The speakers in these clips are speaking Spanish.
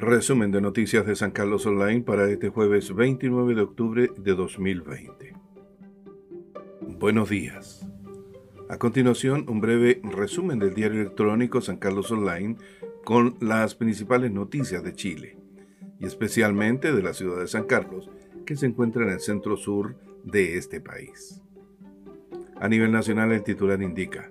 Resumen de noticias de San Carlos Online para este jueves 29 de octubre de 2020. Buenos días. A continuación, un breve resumen del diario electrónico San Carlos Online con las principales noticias de Chile, y especialmente de la ciudad de San Carlos, que se encuentra en el centro sur de este país. A nivel nacional, el titular indica,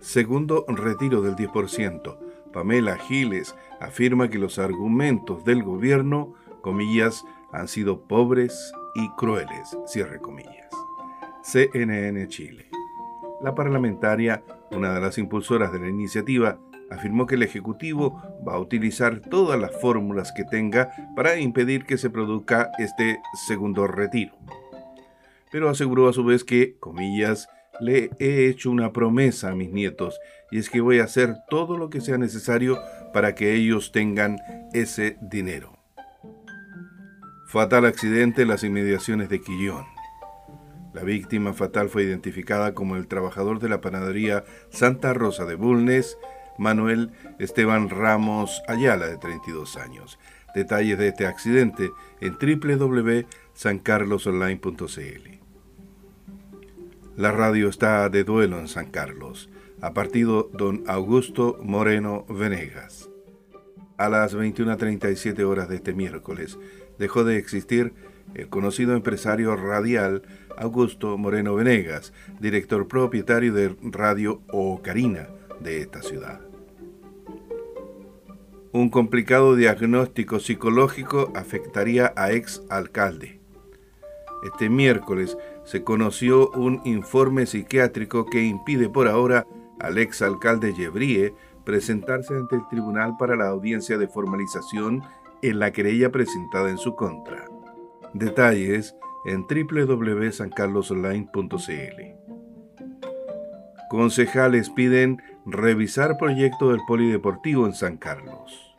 segundo retiro del 10%, Pamela Giles afirma que los argumentos del gobierno, comillas, han sido pobres y crueles, cierre comillas. CNN Chile. La parlamentaria, una de las impulsoras de la iniciativa, afirmó que el Ejecutivo va a utilizar todas las fórmulas que tenga para impedir que se produzca este segundo retiro. Pero aseguró a su vez que, comillas, le he hecho una promesa a mis nietos, y es que voy a hacer todo lo que sea necesario para que ellos tengan ese dinero. Fatal accidente en las inmediaciones de Quillón. La víctima fatal fue identificada como el trabajador de la panadería Santa Rosa de Bulnes, Manuel Esteban Ramos Ayala, de 32 años. Detalles de este accidente en www.sancarlosonline.cl. La radio está de duelo en San Carlos. Ha partido don Augusto Moreno Venegas. A las 21.37 horas de este miércoles dejó de existir el conocido empresario radial Augusto Moreno Venegas, director propietario de Radio Ocarina de esta ciudad. Un complicado diagnóstico psicológico afectaría a ex alcalde. Este miércoles se conoció un informe psiquiátrico que impide por ahora al exalcalde Yebrie presentarse ante el tribunal para la audiencia de formalización en la querella presentada en su contra. Detalles en www.sancarlosonline.cl. Concejales piden revisar proyecto del polideportivo en San Carlos.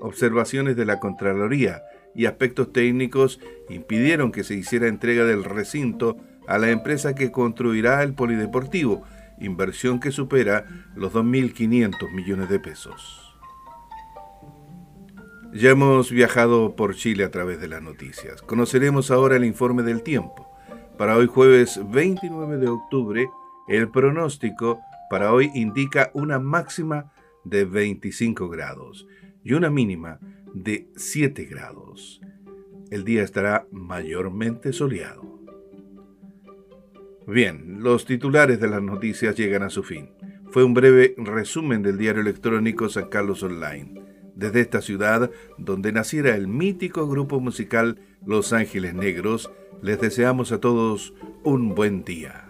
Observaciones de la Contraloría y aspectos técnicos impidieron que se hiciera entrega del recinto a la empresa que construirá el polideportivo, inversión que supera los 2.500 millones de pesos. Ya hemos viajado por Chile a través de las noticias. Conoceremos ahora el informe del tiempo. Para hoy jueves 29 de octubre, el pronóstico para hoy indica una máxima de 25 grados y una mínima de 7 grados. El día estará mayormente soleado. Bien, los titulares de las noticias llegan a su fin. Fue un breve resumen del diario electrónico San Carlos Online. Desde esta ciudad, donde naciera el mítico grupo musical Los Ángeles Negros, les deseamos a todos un buen día.